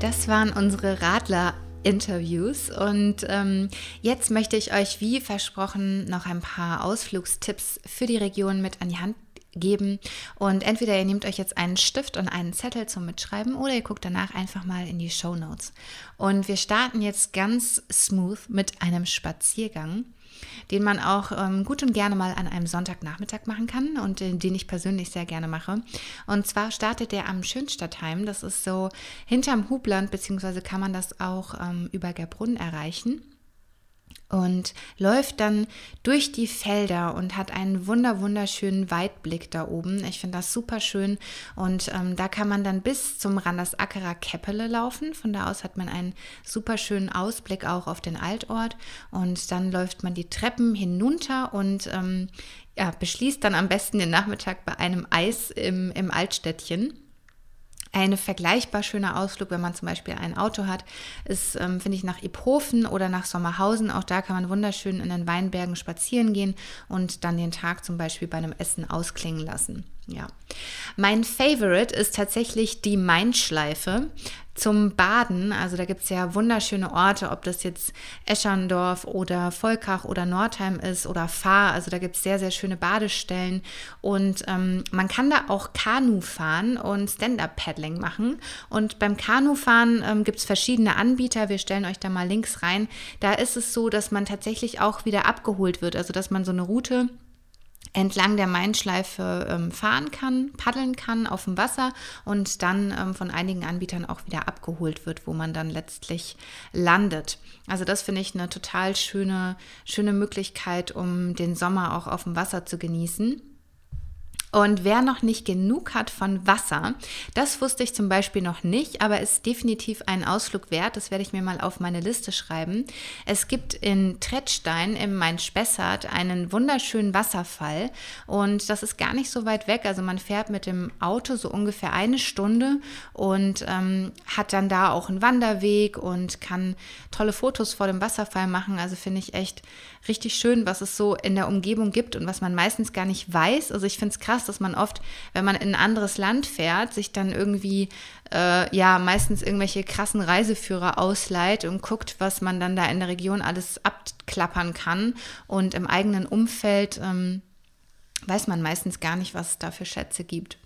Das waren unsere Radler Interviews. Und ähm, jetzt möchte ich euch, wie versprochen, noch ein paar Ausflugstipps für die Region mit an die Hand geben. Und entweder ihr nehmt euch jetzt einen Stift und einen Zettel zum Mitschreiben oder ihr guckt danach einfach mal in die Show Notes. Und wir starten jetzt ganz smooth mit einem Spaziergang den man auch ähm, gut und gerne mal an einem Sonntagnachmittag machen kann und äh, den ich persönlich sehr gerne mache. Und zwar startet der am Schönstadtheim. Das ist so hinterm Hubland, beziehungsweise kann man das auch ähm, über Gerbrunn erreichen und läuft dann durch die Felder und hat einen wunder wunderschönen Weitblick da oben. Ich finde das super schön und ähm, da kann man dann bis zum Randersackerer Keppele laufen. Von da aus hat man einen super schönen Ausblick auch auf den Altort und dann läuft man die Treppen hinunter und ähm, ja, beschließt dann am besten den Nachmittag bei einem Eis im, im Altstädtchen. Eine vergleichbar schöner Ausflug, wenn man zum Beispiel ein Auto hat, ist, ähm, finde ich, nach Iphofen oder nach Sommerhausen. Auch da kann man wunderschön in den Weinbergen spazieren gehen und dann den Tag zum Beispiel bei einem Essen ausklingen lassen. Ja. Mein Favorite ist tatsächlich die Main-Schleife zum Baden. Also da gibt es ja wunderschöne Orte, ob das jetzt Escherndorf oder Volkach oder Nordheim ist oder Fahr. Also da gibt es sehr, sehr schöne Badestellen. Und ähm, man kann da auch Kanu fahren und Stand-Up-Paddling machen. Und beim Kanufahren ähm, gibt es verschiedene Anbieter. Wir stellen euch da mal Links rein. Da ist es so, dass man tatsächlich auch wieder abgeholt wird. Also dass man so eine Route entlang der Main-Schleife ähm, fahren kann, paddeln kann auf dem Wasser und dann ähm, von einigen Anbietern auch wieder abgeholt wird, wo man dann letztlich landet. Also das finde ich eine total schöne, schöne Möglichkeit, um den Sommer auch auf dem Wasser zu genießen. Und wer noch nicht genug hat von Wasser, das wusste ich zum Beispiel noch nicht, aber ist definitiv ein Ausflug wert. Das werde ich mir mal auf meine Liste schreiben. Es gibt in Trettstein im Main-Spessart einen wunderschönen Wasserfall und das ist gar nicht so weit weg. Also man fährt mit dem Auto so ungefähr eine Stunde und ähm, hat dann da auch einen Wanderweg und kann tolle Fotos vor dem Wasserfall machen. Also finde ich echt richtig schön, was es so in der Umgebung gibt und was man meistens gar nicht weiß. Also ich finde es krass, dass man oft, wenn man in ein anderes Land fährt, sich dann irgendwie, äh, ja, meistens irgendwelche krassen Reiseführer ausleiht und guckt, was man dann da in der Region alles abklappern kann. Und im eigenen Umfeld ähm, weiß man meistens gar nicht, was es da für Schätze gibt.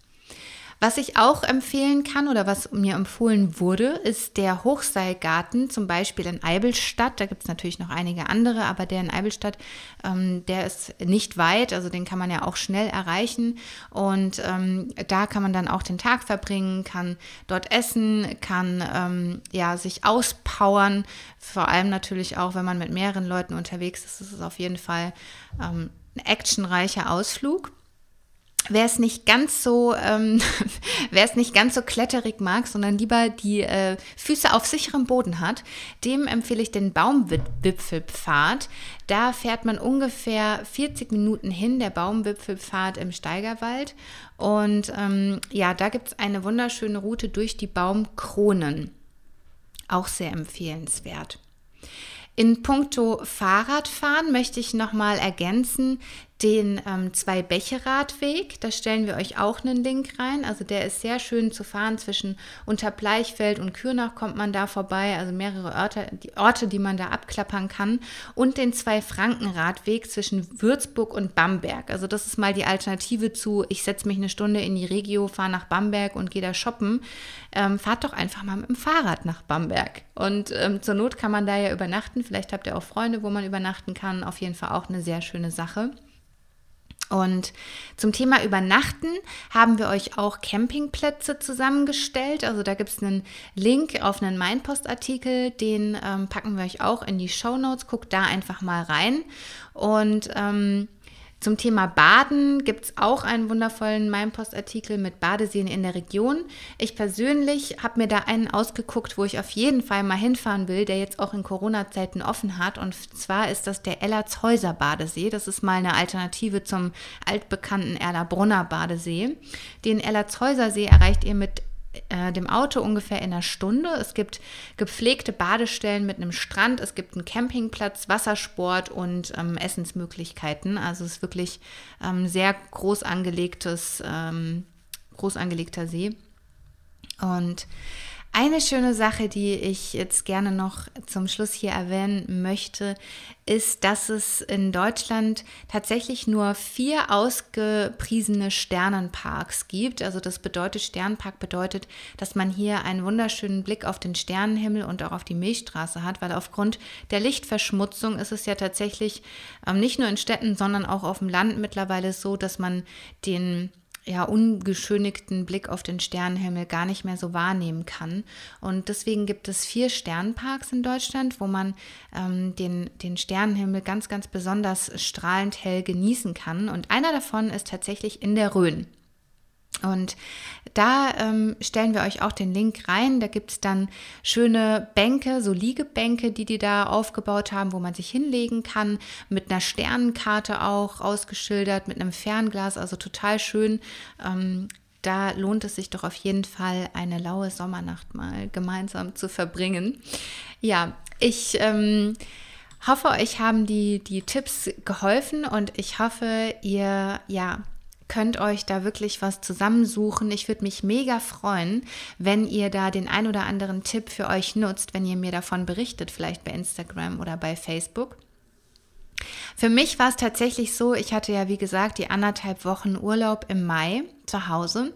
Was ich auch empfehlen kann oder was mir empfohlen wurde, ist der Hochseilgarten, zum Beispiel in Eibelstadt. Da gibt es natürlich noch einige andere, aber der in Eibelstadt, ähm, der ist nicht weit, also den kann man ja auch schnell erreichen. Und ähm, da kann man dann auch den Tag verbringen, kann dort essen, kann ähm, ja, sich auspowern. Vor allem natürlich auch, wenn man mit mehreren Leuten unterwegs ist, ist es auf jeden Fall ähm, ein actionreicher Ausflug. Wer es nicht ganz so, ähm, wer es nicht ganz so kletterig mag, sondern lieber die äh, Füße auf sicherem Boden hat, dem empfehle ich den Baumwipfelpfad. Da fährt man ungefähr 40 Minuten hin, der Baumwipfelpfad im Steigerwald. Und ähm, ja, da gibt es eine wunderschöne Route durch die Baumkronen. Auch sehr empfehlenswert. In puncto Fahrradfahren möchte ich nochmal ergänzen, den ähm, Zwei-Bäche-Radweg. Da stellen wir euch auch einen Link rein. Also der ist sehr schön zu fahren. Zwischen Unterbleichfeld und Kürnach kommt man da vorbei. Also mehrere Orte die, Orte, die man da abklappern kann. Und den Zwei-Franken-Radweg zwischen Würzburg und Bamberg. Also das ist mal die Alternative zu, ich setze mich eine Stunde in die Regio, fahre nach Bamberg und gehe da shoppen. Ähm, fahrt doch einfach mal mit dem Fahrrad nach Bamberg. Und ähm, zur Not kann man da ja übernachten. Vielleicht habt ihr auch Freunde, wo man übernachten kann. Auf jeden Fall auch eine sehr schöne Sache. Und zum Thema Übernachten haben wir euch auch Campingplätze zusammengestellt. Also da gibt es einen Link auf einen Mainpost-Artikel, den ähm, packen wir euch auch in die Show Notes. Guckt da einfach mal rein. Und ähm, zum Thema Baden gibt es auch einen wundervollen Mainpost-Artikel mit Badeseen in der Region. Ich persönlich habe mir da einen ausgeguckt, wo ich auf jeden Fall mal hinfahren will, der jetzt auch in Corona-Zeiten offen hat. Und zwar ist das der Ellertshäuser Badesee. Das ist mal eine Alternative zum altbekannten Erlabrunner Badesee. Den Ellertshäuser See erreicht ihr mit äh, dem Auto ungefähr in einer Stunde. Es gibt gepflegte Badestellen mit einem Strand, es gibt einen Campingplatz, Wassersport und ähm, Essensmöglichkeiten. Also es ist wirklich ähm, sehr groß angelegtes, ähm, groß angelegter See. Und Eine schöne Sache, die ich jetzt gerne noch zum Schluss hier erwähnen möchte, ist, dass es in Deutschland tatsächlich nur vier ausgepriesene Sternenparks gibt. Also das bedeutet, Sternenpark bedeutet, dass man hier einen wunderschönen Blick auf den Sternenhimmel und auch auf die Milchstraße hat, weil aufgrund der Lichtverschmutzung ist es ja tatsächlich ähm, nicht nur in Städten, sondern auch auf dem Land mittlerweile so, dass man den ja, ungeschönigten Blick auf den Sternenhimmel gar nicht mehr so wahrnehmen kann. Und deswegen gibt es vier Sternparks in Deutschland, wo man ähm, den, den Sternenhimmel ganz, ganz besonders strahlend hell genießen kann. Und einer davon ist tatsächlich in der Rhön. Und da ähm, stellen wir euch auch den Link rein. Da gibt es dann schöne Bänke, so Liegebänke, die die da aufgebaut haben, wo man sich hinlegen kann, mit einer Sternenkarte auch ausgeschildert, mit einem Fernglas, also total schön. Ähm, da lohnt es sich doch auf jeden Fall, eine laue Sommernacht mal gemeinsam zu verbringen. Ja, ich ähm, hoffe, euch haben die, die Tipps geholfen und ich hoffe, ihr ja könnt euch da wirklich was zusammensuchen. Ich würde mich mega freuen, wenn ihr da den ein oder anderen Tipp für euch nutzt, wenn ihr mir davon berichtet, vielleicht bei Instagram oder bei Facebook. Für mich war es tatsächlich so, ich hatte ja, wie gesagt, die anderthalb Wochen Urlaub im Mai zu Hause.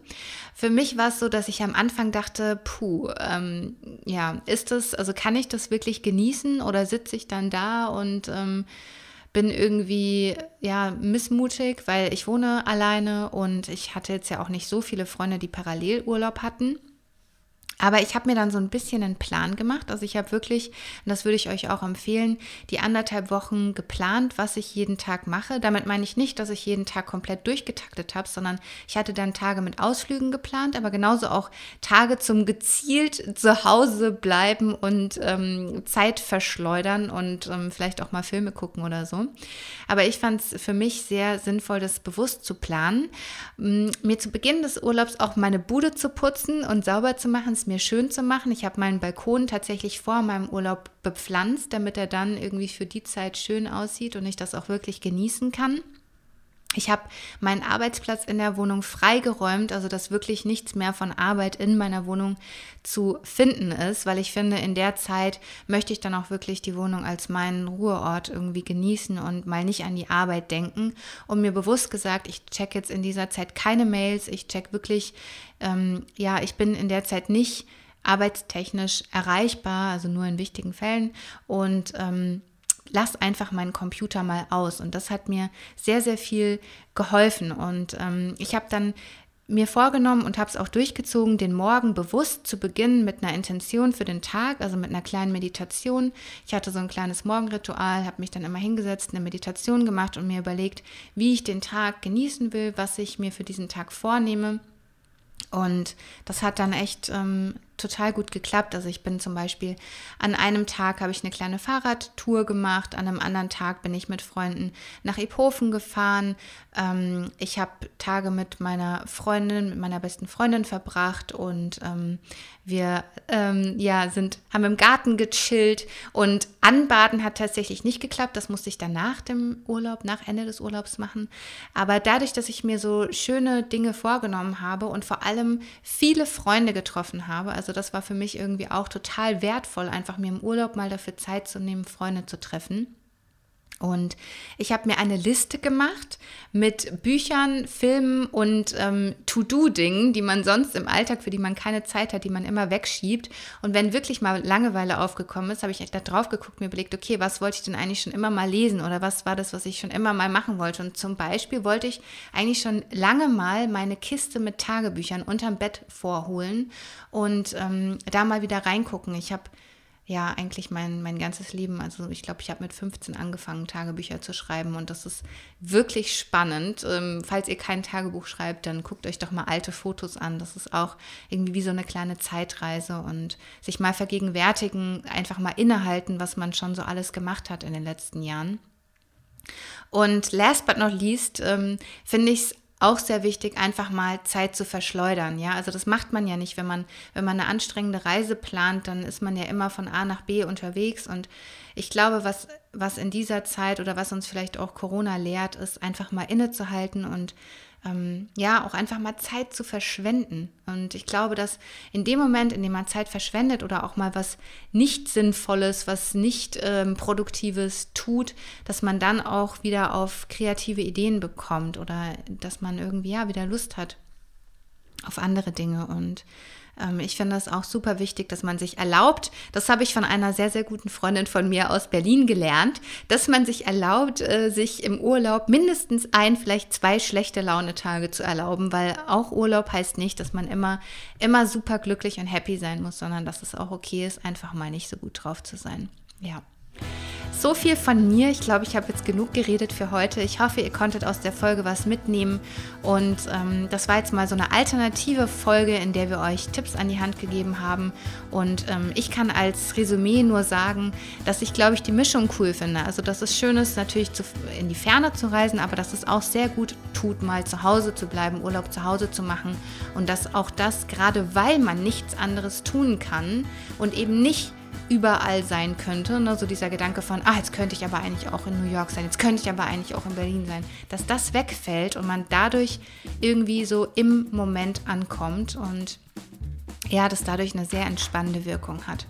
Für mich war es so, dass ich am Anfang dachte, puh, ähm, ja, ist das, also kann ich das wirklich genießen oder sitze ich dann da und ähm, bin irgendwie ja missmutig, weil ich wohne alleine und ich hatte jetzt ja auch nicht so viele Freunde, die Parallelurlaub hatten. Aber ich habe mir dann so ein bisschen einen Plan gemacht. Also ich habe wirklich, und das würde ich euch auch empfehlen, die anderthalb Wochen geplant, was ich jeden Tag mache. Damit meine ich nicht, dass ich jeden Tag komplett durchgetaktet habe, sondern ich hatte dann Tage mit Ausflügen geplant, aber genauso auch Tage zum gezielt zu Hause bleiben und ähm, Zeit verschleudern und ähm, vielleicht auch mal Filme gucken oder so. Aber ich fand es für mich sehr sinnvoll, das bewusst zu planen, mir zu Beginn des Urlaubs auch meine Bude zu putzen und sauber zu machen mir schön zu machen. Ich habe meinen Balkon tatsächlich vor meinem Urlaub bepflanzt, damit er dann irgendwie für die Zeit schön aussieht und ich das auch wirklich genießen kann. Ich habe meinen Arbeitsplatz in der Wohnung freigeräumt, also dass wirklich nichts mehr von Arbeit in meiner Wohnung zu finden ist, weil ich finde, in der Zeit möchte ich dann auch wirklich die Wohnung als meinen Ruheort irgendwie genießen und mal nicht an die Arbeit denken. Und mir bewusst gesagt, ich check jetzt in dieser Zeit keine Mails, ich check wirklich, ähm, ja, ich bin in der Zeit nicht arbeitstechnisch erreichbar, also nur in wichtigen Fällen und ähm, lass einfach meinen Computer mal aus. Und das hat mir sehr, sehr viel geholfen. Und ähm, ich habe dann mir vorgenommen und habe es auch durchgezogen, den Morgen bewusst zu beginnen mit einer Intention für den Tag, also mit einer kleinen Meditation. Ich hatte so ein kleines Morgenritual, habe mich dann immer hingesetzt, eine Meditation gemacht und mir überlegt, wie ich den Tag genießen will, was ich mir für diesen Tag vornehme. Und das hat dann echt ähm, total gut geklappt. Also ich bin zum Beispiel an einem Tag habe ich eine kleine Fahrradtour gemacht, an einem anderen Tag bin ich mit Freunden nach Iphofen gefahren. Ähm, ich habe Tage mit meiner Freundin, mit meiner besten Freundin verbracht und ähm, wir ähm, ja, sind, haben im Garten gechillt und anbaden hat tatsächlich nicht geklappt. Das musste ich dann nach dem Urlaub, nach Ende des Urlaubs machen. Aber dadurch, dass ich mir so schöne Dinge vorgenommen habe und vor allem viele Freunde getroffen habe, also das war für mich irgendwie auch total wertvoll, einfach mir im Urlaub mal dafür Zeit zu nehmen, Freunde zu treffen und ich habe mir eine Liste gemacht mit Büchern, Filmen und ähm, To-Do-Dingen, die man sonst im Alltag, für die man keine Zeit hat, die man immer wegschiebt. Und wenn wirklich mal Langeweile aufgekommen ist, habe ich da drauf geguckt, mir überlegt, okay, was wollte ich denn eigentlich schon immer mal lesen oder was war das, was ich schon immer mal machen wollte? Und zum Beispiel wollte ich eigentlich schon lange mal meine Kiste mit Tagebüchern unterm Bett vorholen und ähm, da mal wieder reingucken. Ich habe ja eigentlich mein, mein ganzes Leben. Also ich glaube, ich habe mit 15 angefangen, Tagebücher zu schreiben und das ist wirklich spannend. Ähm, falls ihr kein Tagebuch schreibt, dann guckt euch doch mal alte Fotos an. Das ist auch irgendwie wie so eine kleine Zeitreise und sich mal vergegenwärtigen, einfach mal innehalten, was man schon so alles gemacht hat in den letzten Jahren. Und last but not least ähm, finde ich es auch sehr wichtig, einfach mal Zeit zu verschleudern. Ja, also das macht man ja nicht, wenn man, wenn man eine anstrengende Reise plant, dann ist man ja immer von A nach B unterwegs. Und ich glaube, was, was in dieser Zeit oder was uns vielleicht auch Corona lehrt, ist einfach mal innezuhalten und ähm, ja, auch einfach mal Zeit zu verschwenden. Und ich glaube, dass in dem Moment, in dem man Zeit verschwendet oder auch mal was nicht Sinnvolles, was nicht ähm, Produktives tut, dass man dann auch wieder auf kreative Ideen bekommt oder dass man irgendwie ja wieder Lust hat auf andere Dinge. Und ich finde das auch super wichtig, dass man sich erlaubt, das habe ich von einer sehr, sehr guten Freundin von mir aus Berlin gelernt, dass man sich erlaubt, äh, sich im Urlaub mindestens ein, vielleicht zwei schlechte Launetage zu erlauben, weil auch Urlaub heißt nicht, dass man immer, immer super glücklich und happy sein muss, sondern dass es auch okay ist, einfach mal nicht so gut drauf zu sein. Ja. So viel von mir. Ich glaube, ich habe jetzt genug geredet für heute. Ich hoffe, ihr konntet aus der Folge was mitnehmen. Und ähm, das war jetzt mal so eine alternative Folge, in der wir euch Tipps an die Hand gegeben haben. Und ähm, ich kann als Resümee nur sagen, dass ich, glaube ich, die Mischung cool finde. Also, dass es schön ist, natürlich zu, in die Ferne zu reisen, aber dass es auch sehr gut tut, mal zu Hause zu bleiben, Urlaub zu Hause zu machen. Und dass auch das, gerade weil man nichts anderes tun kann und eben nicht überall sein könnte. Ne? So dieser Gedanke von, ah, jetzt könnte ich aber eigentlich auch in New York sein, jetzt könnte ich aber eigentlich auch in Berlin sein, dass das wegfällt und man dadurch irgendwie so im Moment ankommt und ja, das dadurch eine sehr entspannende Wirkung hat.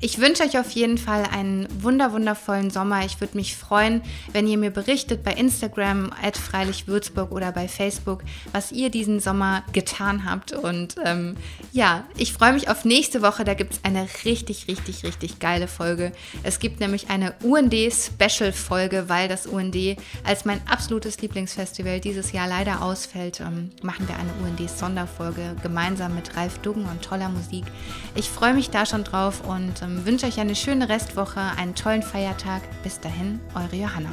Ich wünsche euch auf jeden Fall einen wunder wundervollen Sommer. Ich würde mich freuen, wenn ihr mir berichtet bei Instagram at freilichwürzburg oder bei Facebook, was ihr diesen Sommer getan habt. Und ähm, ja, ich freue mich auf nächste Woche. Da gibt es eine richtig, richtig, richtig geile Folge. Es gibt nämlich eine UND-Special-Folge, weil das UND als mein absolutes Lieblingsfestival dieses Jahr leider ausfällt. Ähm, machen wir eine UND-Sonderfolge gemeinsam mit Ralf Duggen und toller Musik. Ich freue mich da schon drauf und ähm, wünsche euch eine schöne Restwoche, einen tollen Feiertag. Bis dahin, eure Johanna.